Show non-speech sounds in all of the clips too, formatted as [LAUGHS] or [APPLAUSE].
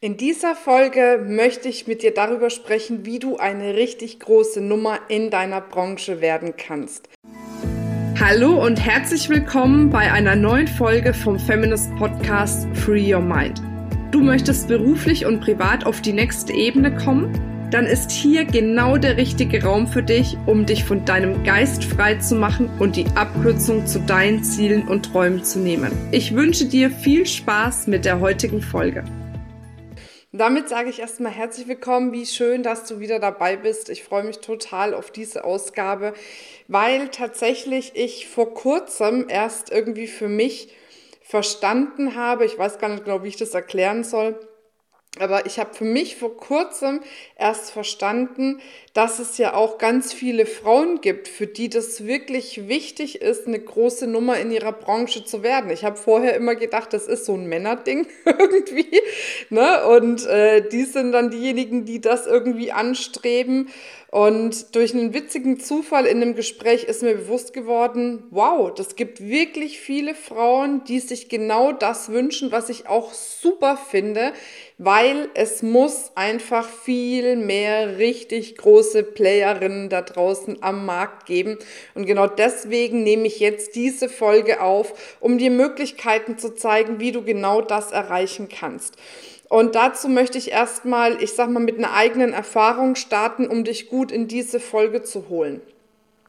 In dieser Folge möchte ich mit dir darüber sprechen, wie du eine richtig große Nummer in deiner Branche werden kannst. Hallo und herzlich willkommen bei einer neuen Folge vom Feminist Podcast Free Your Mind. Du möchtest beruflich und privat auf die nächste Ebene kommen? Dann ist hier genau der richtige Raum für dich, um dich von deinem Geist frei zu machen und die Abkürzung zu deinen Zielen und Träumen zu nehmen. Ich wünsche dir viel Spaß mit der heutigen Folge. Damit sage ich erstmal herzlich willkommen. Wie schön, dass du wieder dabei bist. Ich freue mich total auf diese Ausgabe, weil tatsächlich ich vor kurzem erst irgendwie für mich verstanden habe, ich weiß gar nicht genau, wie ich das erklären soll, aber ich habe für mich vor kurzem erst verstanden, dass es ja auch ganz viele Frauen gibt, für die das wirklich wichtig ist, eine große Nummer in ihrer Branche zu werden. Ich habe vorher immer gedacht, das ist so ein Männerding [LAUGHS] irgendwie. Ne? Und äh, die sind dann diejenigen, die das irgendwie anstreben. Und durch einen witzigen Zufall in einem Gespräch ist mir bewusst geworden, wow, das gibt wirklich viele Frauen, die sich genau das wünschen, was ich auch super finde, weil es muss einfach viel mehr richtig große Playerinnen da draußen am Markt geben. Und genau deswegen nehme ich jetzt diese Folge auf, um dir Möglichkeiten zu zeigen, wie du genau das erreichen kannst. Und dazu möchte ich erstmal, ich sag mal, mit einer eigenen Erfahrung starten, um dich gut in diese Folge zu holen.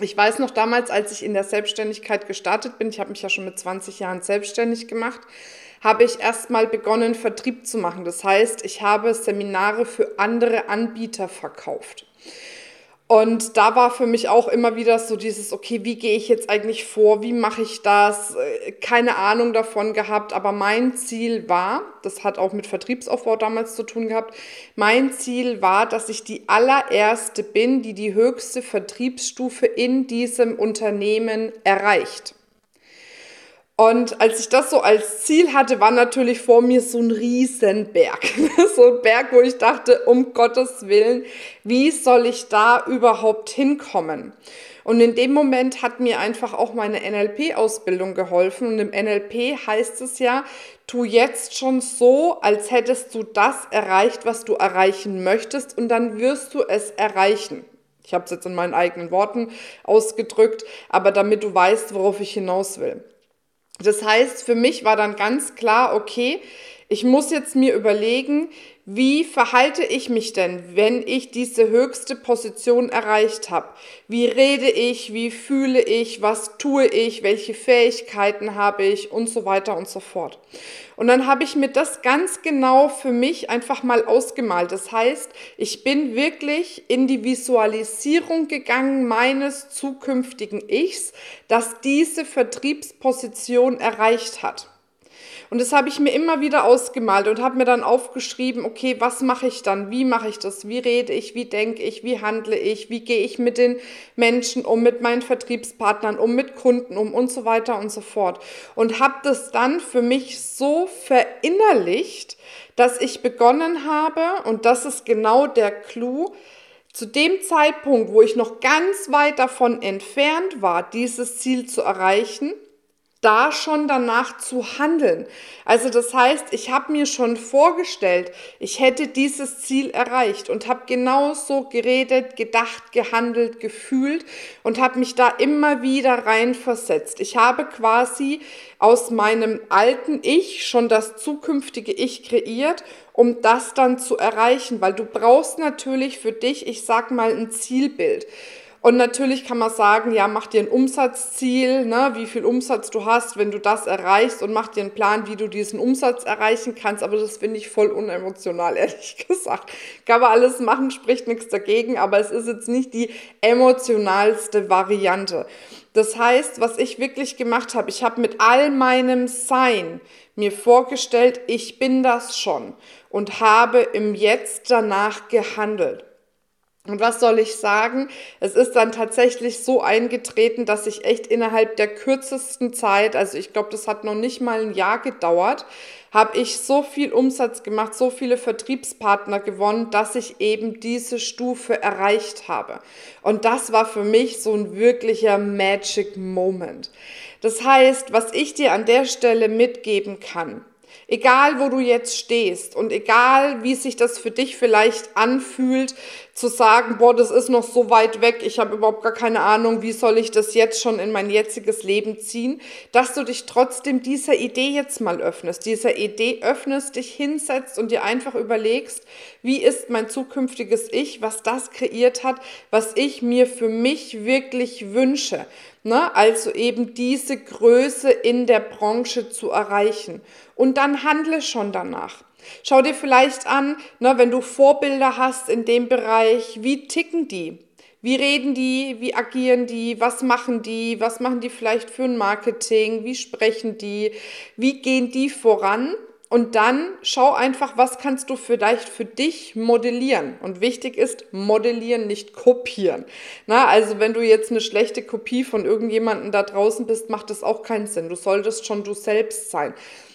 Ich weiß noch damals, als ich in der Selbstständigkeit gestartet bin, ich habe mich ja schon mit 20 Jahren selbstständig gemacht, habe ich erstmal begonnen, Vertrieb zu machen. Das heißt, ich habe Seminare für andere Anbieter verkauft. Und da war für mich auch immer wieder so dieses, okay, wie gehe ich jetzt eigentlich vor? Wie mache ich das? Äh, keine Ahnung davon gehabt, aber mein Ziel war, das hat auch mit Vertriebsaufbau damals zu tun gehabt, mein Ziel war, dass ich die allererste bin, die die höchste Vertriebsstufe in diesem Unternehmen erreicht. Und als ich das so als Ziel hatte, war natürlich vor mir so ein Riesenberg. [LAUGHS] so ein Berg, wo ich dachte, um Gottes Willen, wie soll ich da überhaupt hinkommen? Und in dem Moment hat mir einfach auch meine NLP-Ausbildung geholfen. Und im NLP heißt es ja, tu jetzt schon so, als hättest du das erreicht, was du erreichen möchtest, und dann wirst du es erreichen. Ich habe es jetzt in meinen eigenen Worten ausgedrückt, aber damit du weißt, worauf ich hinaus will. Das heißt, für mich war dann ganz klar, okay, ich muss jetzt mir überlegen, wie verhalte ich mich denn, wenn ich diese höchste Position erreicht habe? Wie rede ich, wie fühle ich, was tue ich, welche Fähigkeiten habe ich und so weiter und so fort. Und dann habe ich mir das ganz genau für mich einfach mal ausgemalt. Das heißt, ich bin wirklich in die Visualisierung gegangen meines zukünftigen Ichs, das diese Vertriebsposition erreicht hat. Und das habe ich mir immer wieder ausgemalt und habe mir dann aufgeschrieben, okay, was mache ich dann? Wie mache ich das? Wie rede ich? Wie denke ich? Wie handle ich? Wie gehe ich mit den Menschen um, mit meinen Vertriebspartnern um, mit Kunden um und so weiter und so fort. Und habe das dann für mich so verinnerlicht, dass ich begonnen habe, und das ist genau der Clou, zu dem Zeitpunkt, wo ich noch ganz weit davon entfernt war, dieses Ziel zu erreichen, da schon danach zu handeln. Also das heißt, ich habe mir schon vorgestellt, ich hätte dieses Ziel erreicht und habe genauso geredet, gedacht, gehandelt, gefühlt und habe mich da immer wieder reinversetzt. Ich habe quasi aus meinem alten Ich schon das zukünftige Ich kreiert, um das dann zu erreichen, weil du brauchst natürlich für dich, ich sag mal, ein Zielbild. Und natürlich kann man sagen, ja, mach dir ein Umsatzziel, ne, wie viel Umsatz du hast, wenn du das erreichst und mach dir einen Plan, wie du diesen Umsatz erreichen kannst. Aber das finde ich voll unemotional, [LAUGHS] ehrlich gesagt. Kann man alles machen, spricht nichts dagegen, aber es ist jetzt nicht die emotionalste Variante. Das heißt, was ich wirklich gemacht habe, ich habe mit all meinem Sein mir vorgestellt, ich bin das schon und habe im Jetzt danach gehandelt. Und was soll ich sagen? Es ist dann tatsächlich so eingetreten, dass ich echt innerhalb der kürzesten Zeit, also ich glaube, das hat noch nicht mal ein Jahr gedauert, habe ich so viel Umsatz gemacht, so viele Vertriebspartner gewonnen, dass ich eben diese Stufe erreicht habe. Und das war für mich so ein wirklicher Magic Moment. Das heißt, was ich dir an der Stelle mitgeben kann, Egal, wo du jetzt stehst und egal, wie sich das für dich vielleicht anfühlt, zu sagen, boah, das ist noch so weit weg, ich habe überhaupt gar keine Ahnung, wie soll ich das jetzt schon in mein jetziges Leben ziehen, dass du dich trotzdem dieser Idee jetzt mal öffnest, dieser Idee öffnest, dich hinsetzt und dir einfach überlegst, wie ist mein zukünftiges Ich, was das kreiert hat, was ich mir für mich wirklich wünsche. Ne? Also eben diese Größe in der Branche zu erreichen. Und dann handle schon danach. Schau dir vielleicht an, ne, wenn du Vorbilder hast in dem Bereich, wie ticken die? Wie reden die? Wie agieren die? Was machen die? Was machen die vielleicht für ein Marketing? Wie sprechen die? Wie gehen die voran? Und dann schau einfach, was kannst du vielleicht für dich modellieren. Und wichtig ist, modellieren, nicht kopieren. Na, also wenn du jetzt eine schlechte Kopie von irgendjemandem da draußen bist, macht das auch keinen Sinn. Du solltest schon du selbst sein.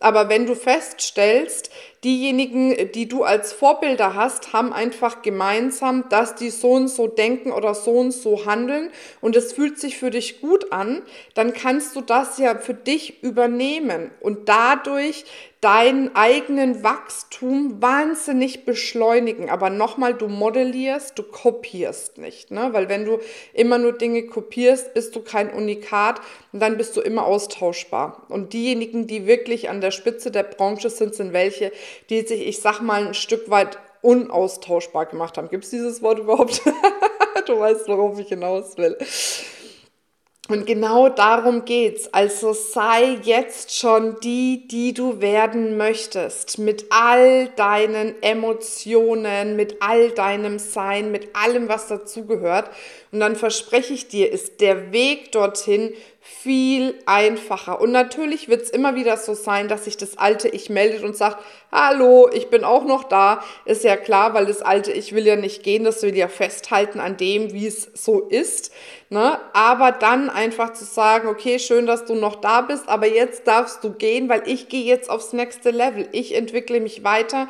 Aber wenn du feststellst, diejenigen, die du als Vorbilder hast, haben einfach gemeinsam, dass die so und so denken oder so und so handeln und es fühlt sich für dich gut an, dann kannst du das ja für dich übernehmen und dadurch deinen eigenen Wachstum wahnsinnig beschleunigen. Aber nochmal, du modellierst, du kopierst nicht. Ne? Weil wenn du immer nur Dinge kopierst, bist du kein Unikat und dann bist du immer austauschbar. Und diejenigen, die wirklich an der Spitze der Branche sind, sind welche, die sich, ich sag mal, ein Stück weit unaustauschbar gemacht haben. Gibt es dieses Wort überhaupt? [LAUGHS] du weißt, worauf ich hinaus will. Und genau darum geht's. Also sei jetzt schon die, die du werden möchtest. Mit all deinen Emotionen, mit all deinem Sein, mit allem, was dazugehört. Und dann verspreche ich dir, ist der Weg dorthin viel einfacher. Und natürlich wird es immer wieder so sein, dass sich das alte Ich meldet und sagt, hallo, ich bin auch noch da. Ist ja klar, weil das alte Ich will ja nicht gehen, das will ja festhalten an dem, wie es so ist. Ne? Aber dann einfach zu sagen, okay, schön, dass du noch da bist, aber jetzt darfst du gehen, weil ich gehe jetzt aufs nächste Level. Ich entwickle mich weiter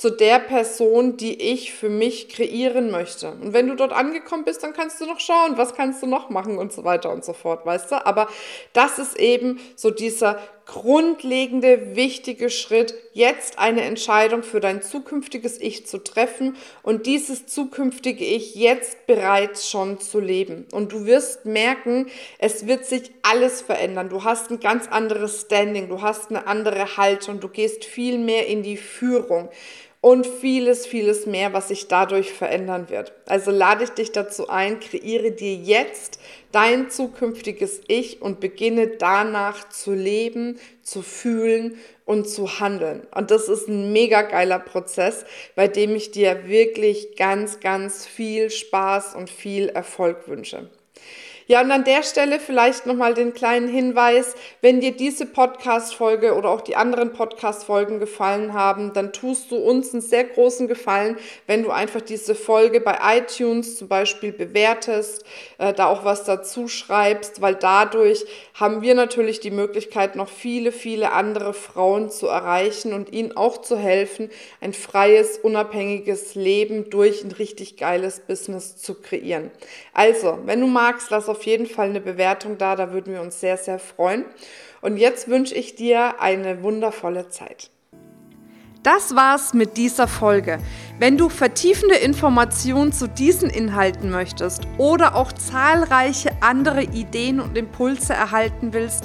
zu der Person, die ich für mich kreieren möchte. Und wenn du dort angekommen bist, dann kannst du noch schauen, was kannst du noch machen und so weiter und so fort, weißt du? Aber das ist eben so dieser grundlegende, wichtige Schritt, jetzt eine Entscheidung für dein zukünftiges Ich zu treffen und dieses zukünftige Ich jetzt bereits schon zu leben. Und du wirst merken, es wird sich alles verändern. Du hast ein ganz anderes Standing, du hast eine andere Haltung, du gehst viel mehr in die Führung und vieles, vieles mehr, was sich dadurch verändern wird. Also lade ich dich dazu ein, kreiere dir jetzt dein zukünftiges Ich und beginne danach zu leben, zu fühlen und zu handeln. Und das ist ein mega geiler Prozess, bei dem ich dir wirklich ganz, ganz viel Spaß und viel Erfolg wünsche. Ja, und an der Stelle vielleicht nochmal den kleinen Hinweis, wenn dir diese Podcast-Folge oder auch die anderen Podcast-Folgen gefallen haben, dann tust du uns einen sehr großen Gefallen, wenn du einfach diese Folge bei iTunes zum Beispiel bewertest, äh, da auch was dazu schreibst, weil dadurch haben wir natürlich die Möglichkeit, noch viele, viele andere Frauen zu erreichen und ihnen auch zu helfen, ein freies, unabhängiges Leben durch ein richtig geiles Business zu kreieren. Also, wenn du magst, lass auf auf jeden Fall eine Bewertung da, da würden wir uns sehr, sehr freuen. Und jetzt wünsche ich dir eine wundervolle Zeit. Das war's mit dieser Folge. Wenn du vertiefende Informationen zu diesen Inhalten möchtest oder auch zahlreiche andere Ideen und Impulse erhalten willst,